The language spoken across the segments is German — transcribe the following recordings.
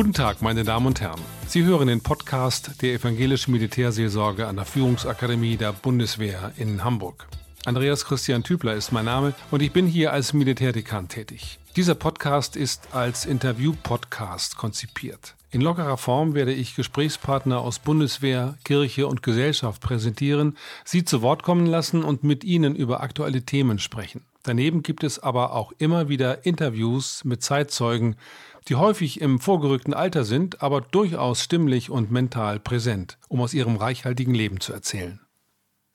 Guten Tag, meine Damen und Herren. Sie hören den Podcast der Evangelischen Militärseelsorge an der Führungsakademie der Bundeswehr in Hamburg. Andreas Christian Tübler ist mein Name und ich bin hier als Militärdekan tätig. Dieser Podcast ist als Interview-Podcast konzipiert. In lockerer Form werde ich Gesprächspartner aus Bundeswehr, Kirche und Gesellschaft präsentieren, sie zu Wort kommen lassen und mit ihnen über aktuelle Themen sprechen. Daneben gibt es aber auch immer wieder Interviews mit Zeitzeugen, die häufig im vorgerückten Alter sind, aber durchaus stimmlich und mental präsent, um aus ihrem reichhaltigen Leben zu erzählen.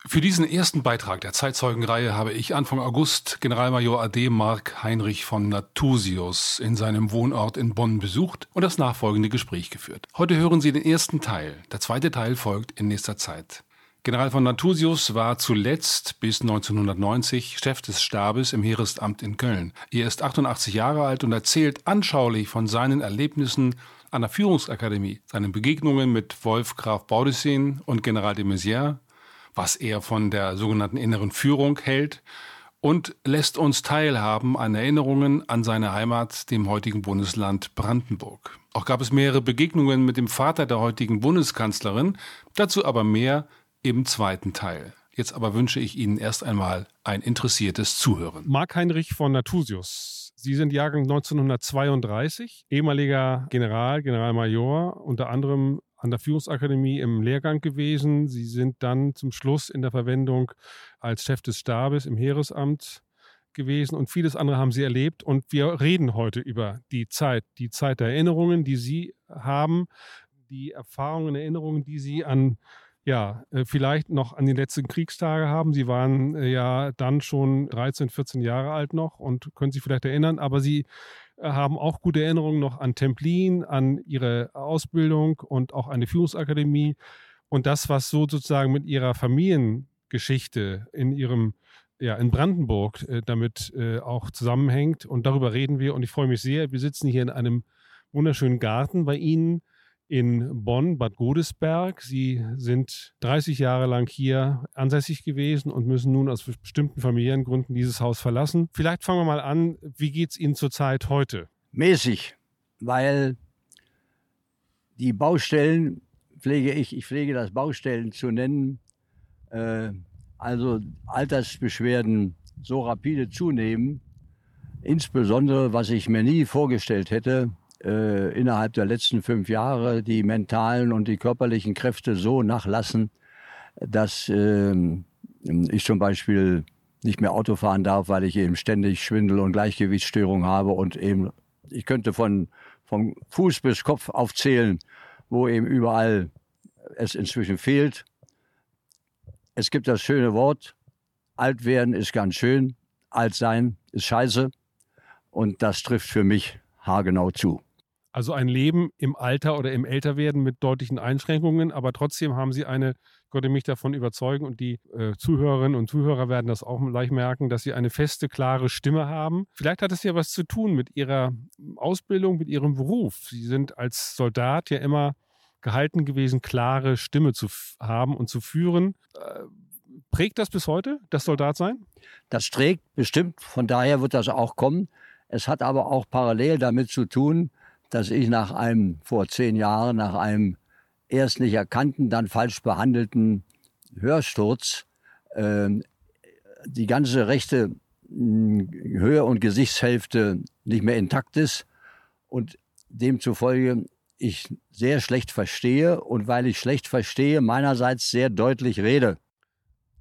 Für diesen ersten Beitrag der Zeitzeugenreihe habe ich Anfang August Generalmajor AD Mark Heinrich von Natusius in seinem Wohnort in Bonn besucht und das nachfolgende Gespräch geführt. Heute hören Sie den ersten Teil. Der zweite Teil folgt in nächster Zeit. General von Natusius war zuletzt bis 1990 Chef des Stabes im Heeresamt in Köln. Er ist 88 Jahre alt und erzählt anschaulich von seinen Erlebnissen an der Führungsakademie, seinen Begegnungen mit Wolf Graf Baudissin und General de Maizière, was er von der sogenannten inneren Führung hält und lässt uns teilhaben an Erinnerungen an seine Heimat, dem heutigen Bundesland Brandenburg. Auch gab es mehrere Begegnungen mit dem Vater der heutigen Bundeskanzlerin, dazu aber mehr im zweiten Teil. Jetzt aber wünsche ich Ihnen erst einmal ein interessiertes Zuhören. Marc Heinrich von Natusius. Sie sind Jahrgang 1932, ehemaliger General, Generalmajor, unter anderem an der Führungsakademie im Lehrgang gewesen. Sie sind dann zum Schluss in der Verwendung als Chef des Stabes im Heeresamt gewesen und vieles andere haben Sie erlebt. Und wir reden heute über die Zeit, die Zeit der Erinnerungen, die Sie haben, die Erfahrungen, Erinnerungen, die Sie an ja, äh, vielleicht noch an die letzten Kriegstage haben. Sie waren äh, ja dann schon 13, 14 Jahre alt noch und können sich vielleicht erinnern, aber Sie haben auch gute Erinnerungen noch an Templin, an Ihre Ausbildung und auch an die Führungsakademie und das, was so sozusagen mit Ihrer Familiengeschichte in Ihrem ja, in Brandenburg äh, damit äh, auch zusammenhängt. Und darüber reden wir. Und ich freue mich sehr. Wir sitzen hier in einem wunderschönen Garten bei Ihnen in Bonn, Bad Godesberg. Sie sind 30 Jahre lang hier ansässig gewesen und müssen nun aus bestimmten Familiengründen dieses Haus verlassen. Vielleicht fangen wir mal an. Wie geht es Ihnen zurzeit heute? Mäßig, weil die Baustellen pflege ich, ich pflege das Baustellen zu nennen, äh, also Altersbeschwerden so rapide zunehmen, insbesondere was ich mir nie vorgestellt hätte, äh, innerhalb der letzten fünf Jahre die mentalen und die körperlichen Kräfte so nachlassen, dass äh, ich zum Beispiel nicht mehr Auto fahren darf, weil ich eben ständig Schwindel und Gleichgewichtsstörung habe und eben, ich könnte von, vom Fuß bis Kopf aufzählen, wo eben überall es inzwischen fehlt. Es gibt das schöne Wort, alt werden ist ganz schön, alt sein ist scheiße und das trifft für mich haargenau zu. Also ein Leben im Alter oder im Älterwerden mit deutlichen Einschränkungen, aber trotzdem haben Sie eine, ich konnte mich davon überzeugen und die äh, Zuhörerinnen und Zuhörer werden das auch gleich merken, dass Sie eine feste, klare Stimme haben. Vielleicht hat es ja was zu tun mit Ihrer Ausbildung, mit Ihrem Beruf. Sie sind als Soldat ja immer gehalten gewesen, klare Stimme zu haben und zu führen. Äh, prägt das bis heute, das Soldatsein? Das trägt bestimmt, von daher wird das auch kommen. Es hat aber auch parallel damit zu tun, dass ich nach einem, vor zehn Jahren, nach einem erst nicht erkannten, dann falsch behandelten Hörsturz äh, die ganze rechte hm, Höhe- und Gesichtshälfte nicht mehr intakt ist und demzufolge ich sehr schlecht verstehe und weil ich schlecht verstehe, meinerseits sehr deutlich rede.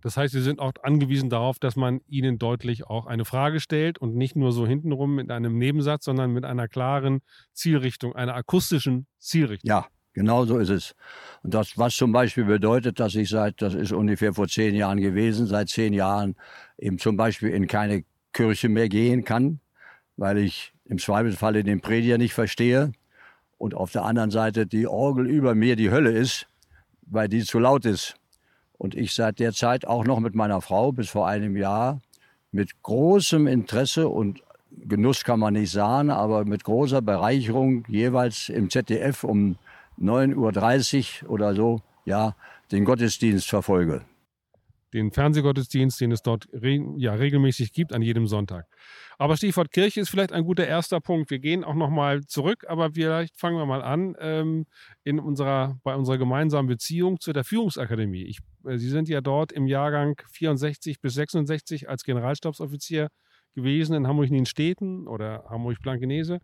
Das heißt, Sie sind auch angewiesen darauf, dass man Ihnen deutlich auch eine Frage stellt und nicht nur so hintenrum mit einem Nebensatz, sondern mit einer klaren Zielrichtung, einer akustischen Zielrichtung. Ja, genau so ist es. Und das, was zum Beispiel bedeutet, dass ich seit, das ist ungefähr vor zehn Jahren gewesen, seit zehn Jahren eben zum Beispiel in keine Kirche mehr gehen kann, weil ich im Zweifelsfalle den Prediger nicht verstehe und auf der anderen Seite die Orgel über mir die Hölle ist, weil die zu laut ist und ich seit der Zeit auch noch mit meiner Frau bis vor einem Jahr mit großem Interesse und Genuss kann man nicht sagen, aber mit großer Bereicherung jeweils im ZDF um 9.30 Uhr oder so, ja, den Gottesdienst verfolge. Den Fernsehgottesdienst, den es dort re ja, regelmäßig gibt an jedem Sonntag. Aber Stichwort Kirche ist vielleicht ein guter erster Punkt. Wir gehen auch nochmal zurück, aber vielleicht fangen wir mal an ähm, in unserer, bei unserer gemeinsamen Beziehung zu der Führungsakademie. Ich, äh, Sie sind ja dort im Jahrgang 64 bis 66 als Generalstabsoffizier gewesen in Hamburg in den Städten oder Hamburg-Blankenese.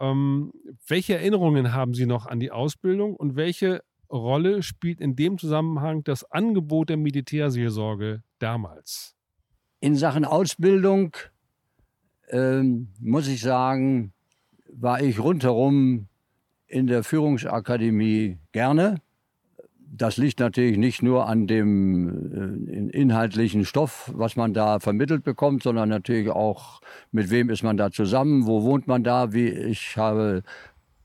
Ähm, welche Erinnerungen haben Sie noch an die Ausbildung und welche Rolle spielt in dem Zusammenhang das Angebot der Militärseelsorge damals? In Sachen Ausbildung ähm, muss ich sagen, war ich rundherum in der Führungsakademie gerne. Das liegt natürlich nicht nur an dem äh, inhaltlichen Stoff, was man da vermittelt bekommt, sondern natürlich auch, mit wem ist man da zusammen, wo wohnt man da. Wie ich habe,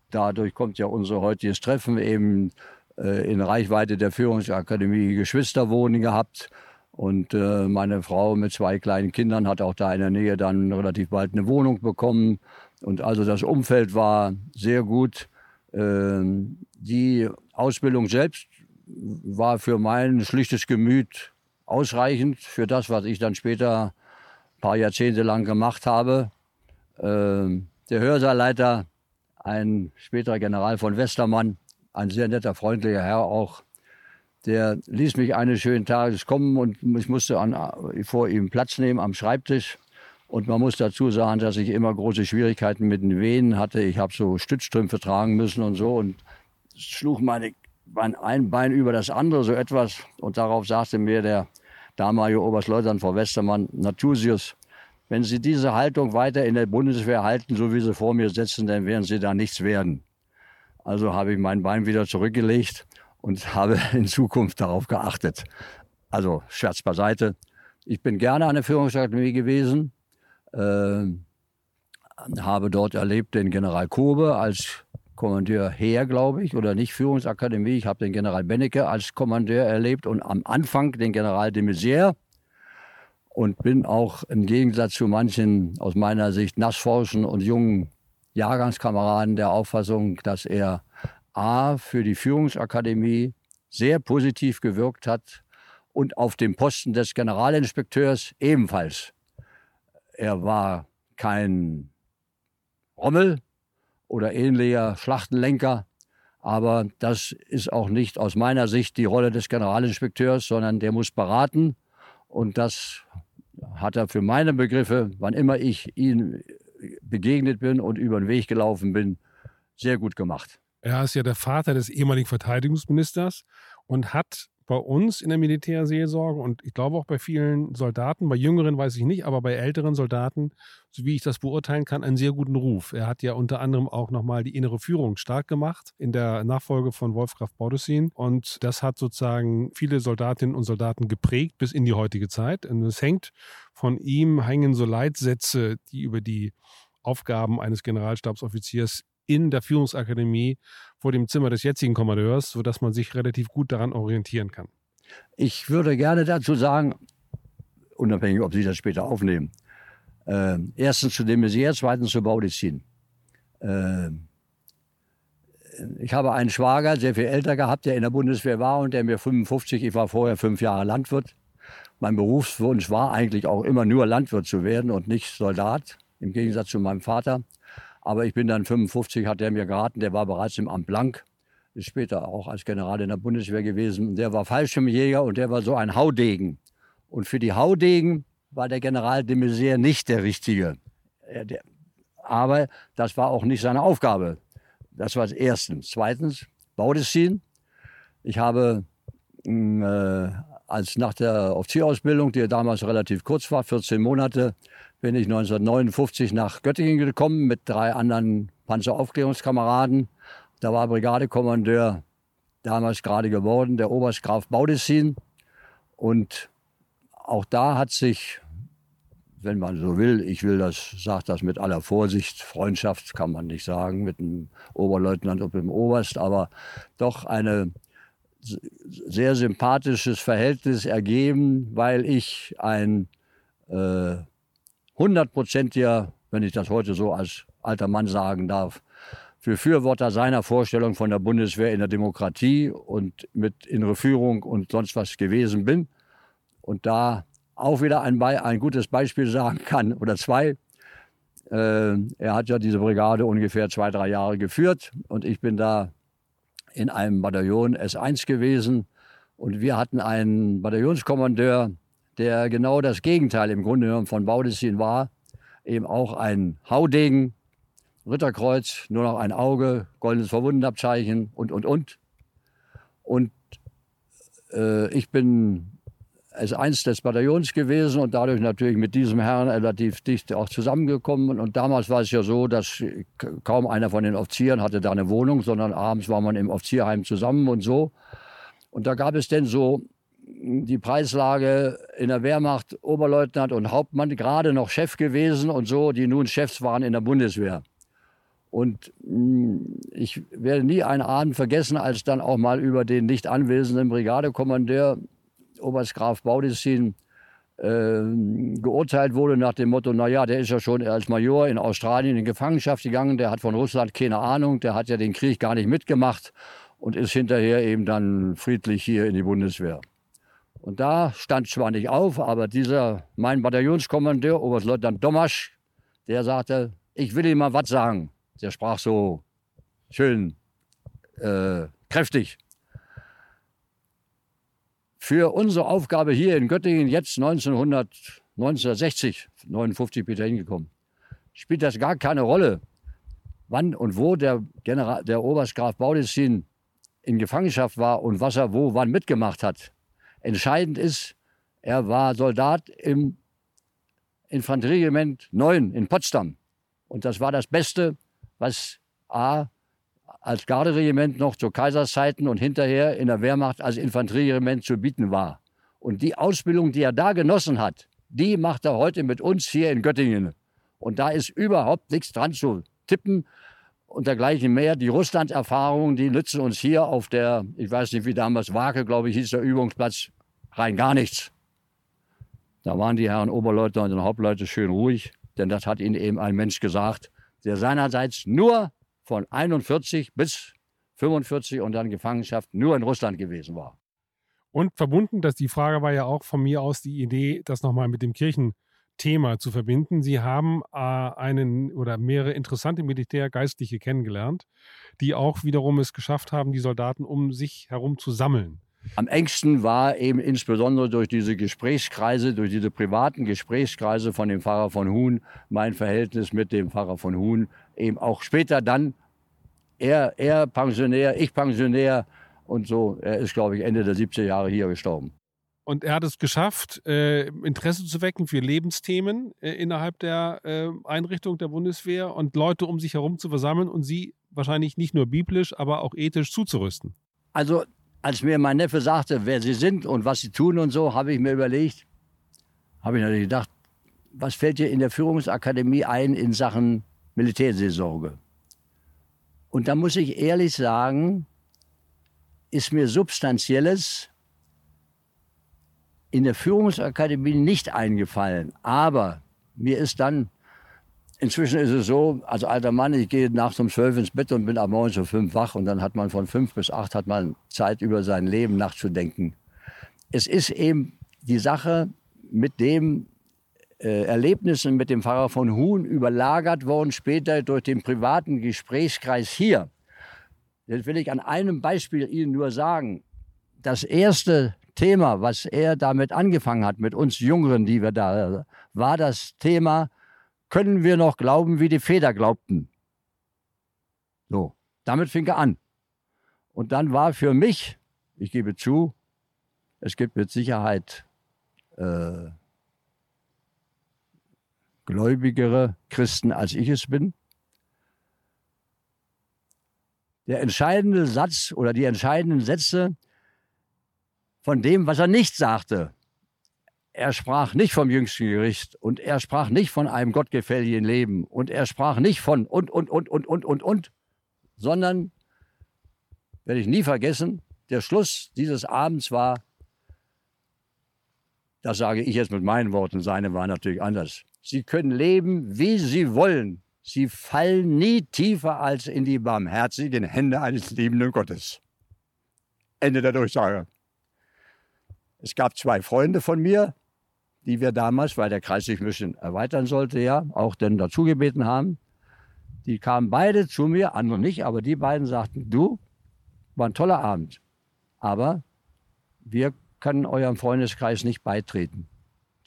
dadurch kommt ja unser heutiges Treffen eben in Reichweite der Führungsakademie Geschwisterwohnen gehabt. Und äh, meine Frau mit zwei kleinen Kindern hat auch da in der Nähe dann relativ bald eine Wohnung bekommen. Und also das Umfeld war sehr gut. Ähm, die Ausbildung selbst war für mein schlichtes Gemüt ausreichend für das, was ich dann später ein paar Jahrzehnte lang gemacht habe. Ähm, der Hörsaalleiter, ein späterer General von Westermann, ein sehr netter, freundlicher Herr auch, der ließ mich eines schönen Tages kommen und ich musste an, vor ihm Platz nehmen am Schreibtisch. Und man muss dazu sagen, dass ich immer große Schwierigkeiten mit den Venen hatte. Ich habe so Stützstrümpfe tragen müssen und so und schlug meine, mein ein Bein über das andere so etwas. Und darauf sagte mir der damalige Oberstleutnant Frau Westermann, Natusius, wenn Sie diese Haltung weiter in der Bundeswehr halten, so wie Sie vor mir sitzen, dann werden Sie da nichts werden. Also habe ich mein Bein wieder zurückgelegt und habe in Zukunft darauf geachtet. Also Scherz beiseite. Ich bin gerne an der Führungsakademie gewesen, äh, habe dort erlebt den General Kobe als Kommandeur Heer, glaube ich, oder nicht Führungsakademie. Ich habe den General Bennecke als Kommandeur erlebt und am Anfang den General de Maizière und bin auch im Gegensatz zu manchen aus meiner Sicht nassforschen und jungen Jahrgangskameraden der Auffassung, dass er A für die Führungsakademie sehr positiv gewirkt hat und auf dem Posten des Generalinspekteurs ebenfalls. Er war kein Rommel oder ähnlicher Schlachtenlenker, aber das ist auch nicht aus meiner Sicht die Rolle des Generalinspekteurs, sondern der muss beraten und das hat er für meine Begriffe, wann immer ich ihm begegnet bin und über den Weg gelaufen bin, sehr gut gemacht. Er ist ja der Vater des ehemaligen Verteidigungsministers und hat bei uns in der Militärseelsorge und ich glaube auch bei vielen Soldaten, bei Jüngeren weiß ich nicht, aber bei älteren Soldaten, so wie ich das beurteilen kann, einen sehr guten Ruf. Er hat ja unter anderem auch nochmal die innere Führung stark gemacht in der Nachfolge von Wolfgraf Baudissin und das hat sozusagen viele Soldatinnen und Soldaten geprägt bis in die heutige Zeit. Und es hängt von ihm, hängen so Leitsätze, die über die Aufgaben eines Generalstabsoffiziers in der Führungsakademie vor dem Zimmer des jetzigen Kommandeurs, sodass man sich relativ gut daran orientieren kann. Ich würde gerne dazu sagen, unabhängig, ob Sie das später aufnehmen, äh, erstens zu dem Messier, zweitens zu Baudissin. Äh, ich habe einen Schwager, sehr viel älter gehabt, der in der Bundeswehr war und der mir 55, ich war vorher fünf Jahre Landwirt. Mein Berufswunsch war eigentlich auch immer nur Landwirt zu werden und nicht Soldat, im Gegensatz zu meinem Vater. Aber ich bin dann 55, hat er mir geraten, der war bereits im Amt Blank, ist später auch als General in der Bundeswehr gewesen. Der war Fallschirmjäger und der war so ein Haudegen. Und für die Haudegen war der General de Maizière nicht der Richtige. Aber das war auch nicht seine Aufgabe. Das war erstens. Zweitens, Baudissin. Ich habe mm, äh, als nach der Offizierausbildung, die damals relativ kurz war, 14 Monate, bin ich 1959 nach Göttingen gekommen mit drei anderen Panzeraufklärungskameraden. Da war Brigadekommandeur damals gerade geworden, der Oberst Graf Baudissin. Und auch da hat sich, wenn man so will, ich will das, sage das mit aller Vorsicht, Freundschaft kann man nicht sagen, mit dem Oberleutnant und dem Oberst, aber doch eine sehr sympathisches Verhältnis ergeben, weil ich ein äh, hundertprozentiger, wenn ich das heute so als alter Mann sagen darf, Befürworter seiner Vorstellung von der Bundeswehr in der Demokratie und mit innere Führung und sonst was gewesen bin. und da auch wieder ein, ein gutes Beispiel sagen kann oder zwei. Äh, er hat ja diese Brigade ungefähr zwei, drei Jahre geführt und ich bin da in einem Bataillon S1 gewesen und wir hatten einen Bataillonskommandeur, der genau das Gegenteil im Grunde genommen von Baudissin war. Eben auch ein Haudegen, Ritterkreuz, nur noch ein Auge, goldenes Verwundenabzeichen und, und, und. Und äh, ich bin als eins des Bataillons gewesen und dadurch natürlich mit diesem Herrn relativ dicht auch zusammengekommen. Und damals war es ja so, dass kaum einer von den Offizieren hatte da eine Wohnung, sondern abends war man im Offizierheim zusammen und so. Und da gab es denn so die Preislage in der Wehrmacht, Oberleutnant und Hauptmann, gerade noch Chef gewesen und so, die nun Chefs waren in der Bundeswehr. Und hm, ich werde nie einen Abend vergessen, als dann auch mal über den nicht anwesenden Brigadekommandeur Oberst Graf Baudissin äh, geurteilt wurde nach dem Motto, naja, der ist ja schon als Major in Australien in Gefangenschaft gegangen, der hat von Russland keine Ahnung, der hat ja den Krieg gar nicht mitgemacht und ist hinterher eben dann friedlich hier in die Bundeswehr. Und da stand zwar nicht auf, aber dieser, mein Bataillonskommandeur, Oberstleutnant Domasch, der sagte, ich will Ihnen mal was sagen. Der sprach so schön äh, kräftig. Für unsere Aufgabe hier in Göttingen, jetzt 1900, 1960, 59 bin ich da hingekommen, spielt das gar keine Rolle, wann und wo der, General, der Oberstgraf Baudissin in Gefangenschaft war und was er wo wann mitgemacht hat. Entscheidend ist, er war Soldat im Infanterieregiment 9 in Potsdam. Und das war das Beste, was A als Garderegiment noch zu Kaiserszeiten und hinterher in der Wehrmacht als Infanterieregiment zu bieten war. Und die Ausbildung, die er da genossen hat, die macht er heute mit uns hier in Göttingen. Und da ist überhaupt nichts dran zu tippen und dergleichen mehr. Die Russland-Erfahrungen, die nützen uns hier auf der, ich weiß nicht wie damals, Wake, glaube ich, hieß der Übungsplatz, rein gar nichts. Da waren die Herren Oberleutnant und Hauptleute schön ruhig, denn das hat ihnen eben ein Mensch gesagt, der seinerseits nur von 41 bis 45 und dann Gefangenschaft nur in Russland gewesen war. Und verbunden, dass die Frage war ja auch von mir aus die Idee, das nochmal mit dem Kirchenthema zu verbinden. Sie haben äh, einen oder mehrere interessante Militärgeistliche kennengelernt, die auch wiederum es geschafft haben, die Soldaten um sich herum zu sammeln. Am engsten war eben insbesondere durch diese Gesprächskreise, durch diese privaten Gesprächskreise von dem Pfarrer von Huhn, mein Verhältnis mit dem Pfarrer von Huhn, eben auch später dann, er, er Pensionär, ich Pensionär und so. Er ist, glaube ich, Ende der 70er Jahre hier gestorben. Und er hat es geschafft, äh, Interesse zu wecken für Lebensthemen äh, innerhalb der äh, Einrichtung der Bundeswehr und Leute um sich herum zu versammeln und sie wahrscheinlich nicht nur biblisch, aber auch ethisch zuzurüsten. Also als mir mein Neffe sagte, wer sie sind und was sie tun und so, habe ich mir überlegt, habe ich natürlich gedacht, was fällt dir in der Führungsakademie ein in Sachen Militärseelsorge? Und da muss ich ehrlich sagen, ist mir Substanzielles in der Führungsakademie nicht eingefallen. Aber mir ist dann Inzwischen ist es so, als alter Mann, ich gehe nachts um zwölf ins Bett und bin ab morgens um fünf wach und dann hat man von fünf bis acht hat man Zeit, über sein Leben nachzudenken. Es ist eben die Sache mit dem äh, Erlebnissen mit dem Pfarrer von Huhn überlagert worden, später durch den privaten Gesprächskreis hier. Das will ich an einem Beispiel Ihnen nur sagen. Das erste Thema, was er damit angefangen hat, mit uns Jüngeren, die wir da, war das Thema können wir noch glauben, wie die Väter glaubten. So, damit fing er an. Und dann war für mich, ich gebe zu, es gibt mit Sicherheit äh, gläubigere Christen, als ich es bin. Der entscheidende Satz oder die entscheidenden Sätze von dem, was er nicht sagte, er sprach nicht vom jüngsten Gericht und er sprach nicht von einem gottgefälligen Leben und er sprach nicht von und, und, und, und, und, und, und, sondern, werde ich nie vergessen, der Schluss dieses Abends war, das sage ich jetzt mit meinen Worten, seine war natürlich anders. Sie können leben, wie Sie wollen. Sie fallen nie tiefer als in die barmherzigen Hände eines liebenden Gottes. Ende der Durchsage. Es gab zwei Freunde von mir, die wir damals, weil der Kreis sich ein bisschen erweitern sollte, ja, auch dann dazu gebeten haben. Die kamen beide zu mir, andere nicht, aber die beiden sagten, du, war ein toller Abend, aber wir können eurem Freundeskreis nicht beitreten.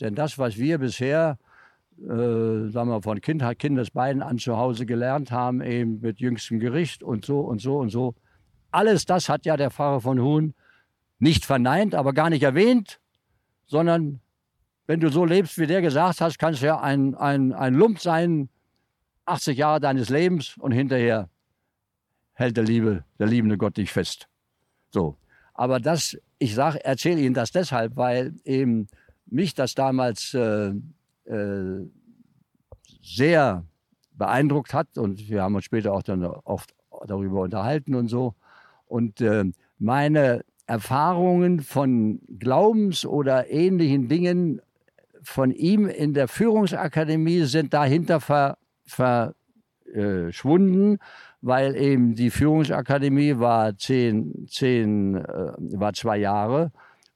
Denn das, was wir bisher, äh, sagen wir, von kind, Kindesbeinen an zu Hause gelernt haben, eben mit jüngstem Gericht und so und so und so, alles das hat ja der Pfarrer von Huhn nicht verneint, aber gar nicht erwähnt, sondern wenn du so lebst, wie der gesagt hat, kannst du ja ein, ein, ein Lump sein, 80 Jahre deines Lebens und hinterher hält der Liebe, der liebende Gott dich fest. So. Aber das, ich sage, erzähle Ihnen das deshalb, weil eben mich das damals äh, äh, sehr beeindruckt hat und wir haben uns später auch dann oft darüber unterhalten und so. Und äh, meine Erfahrungen von Glaubens- oder ähnlichen Dingen von ihm in der Führungsakademie sind dahinter verschwunden, weil eben die Führungsakademie war zehn, zehn äh, war zwei Jahre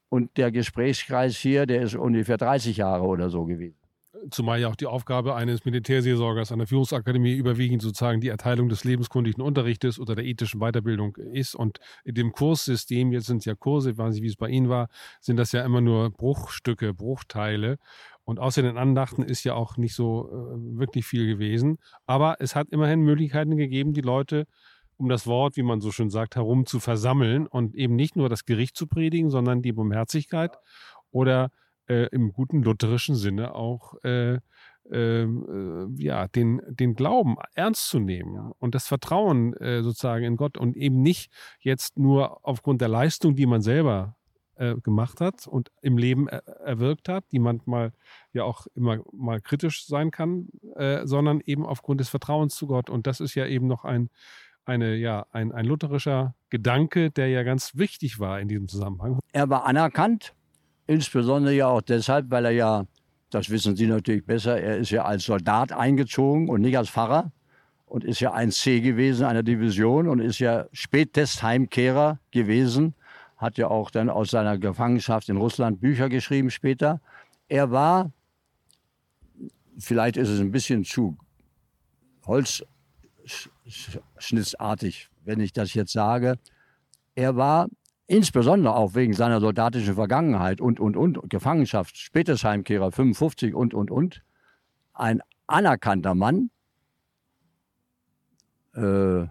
und der Gesprächskreis hier, der ist ungefähr 30 Jahre oder so gewesen. Zumal ja auch die Aufgabe eines Militärseelsorgers an der Führungsakademie überwiegend sozusagen die Erteilung des lebenskundigen Unterrichtes oder der ethischen Weiterbildung ist. Und in dem Kurssystem, jetzt sind es ja Kurse, ich weiß nicht, wie es bei Ihnen war, sind das ja immer nur Bruchstücke, Bruchteile. Und außer den Andachten ist ja auch nicht so äh, wirklich viel gewesen. Aber es hat immerhin Möglichkeiten gegeben, die Leute um das Wort, wie man so schön sagt, herum zu versammeln und eben nicht nur das Gericht zu predigen, sondern die Barmherzigkeit oder äh, im guten lutherischen Sinne auch äh, ähm, äh, ja, den, den Glauben ernst zu nehmen und das Vertrauen äh, sozusagen in Gott und eben nicht jetzt nur aufgrund der Leistung, die man selber äh, gemacht hat und im Leben er erwirkt hat, die manchmal ja auch immer mal kritisch sein kann, äh, sondern eben aufgrund des Vertrauens zu Gott. Und das ist ja eben noch ein, eine, ja, ein, ein lutherischer Gedanke, der ja ganz wichtig war in diesem Zusammenhang. Er war anerkannt Insbesondere ja auch deshalb, weil er ja, das wissen Sie natürlich besser, er ist ja als Soldat eingezogen und nicht als Pfarrer und ist ja ein C gewesen einer Division und ist ja Spättestheimkehrer gewesen, hat ja auch dann aus seiner Gefangenschaft in Russland Bücher geschrieben später. Er war, vielleicht ist es ein bisschen zu holzschnittartig, wenn ich das jetzt sage, er war insbesondere auch wegen seiner soldatischen Vergangenheit und, und, und, Gefangenschaft, Spätesheimkehrer 55 und, und, und, ein anerkannter Mann äh,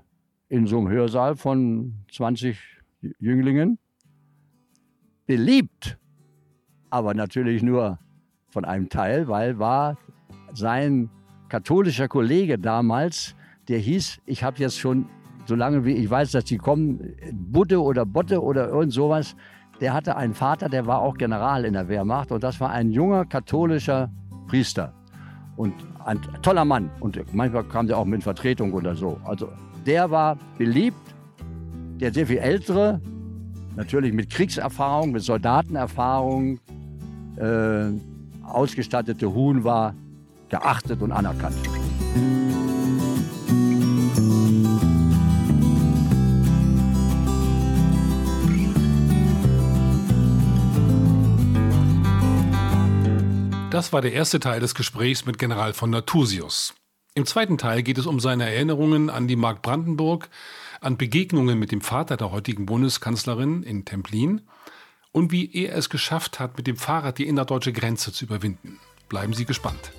in so einem Hörsaal von 20 Jünglingen, beliebt, aber natürlich nur von einem Teil, weil war sein katholischer Kollege damals, der hieß, ich habe jetzt schon solange wie ich weiß, dass die kommen, Butte oder Botte oder irgend sowas, der hatte einen Vater, der war auch General in der Wehrmacht und das war ein junger katholischer Priester und ein toller Mann und manchmal kam der auch mit Vertretung oder so. Also der war beliebt, der sehr viel ältere, natürlich mit Kriegserfahrung, mit Soldatenerfahrung äh, ausgestattete Huhn war geachtet und anerkannt. Das war der erste Teil des Gesprächs mit General von Nathusius. Im zweiten Teil geht es um seine Erinnerungen an die Mark Brandenburg, an Begegnungen mit dem Vater der heutigen Bundeskanzlerin in Templin und wie er es geschafft hat, mit dem Fahrrad die innerdeutsche Grenze zu überwinden. Bleiben Sie gespannt.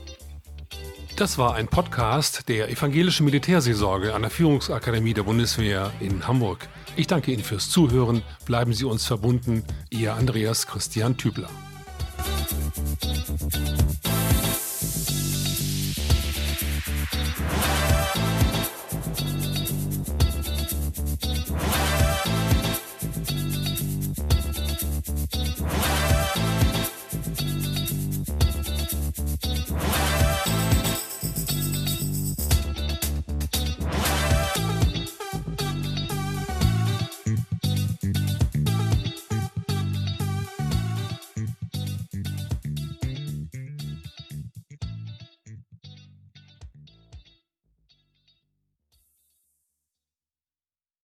Das war ein Podcast der Evangelischen Militärseelsorge an der Führungsakademie der Bundeswehr in Hamburg. Ich danke Ihnen fürs Zuhören. Bleiben Sie uns verbunden. Ihr Andreas Christian Tübler.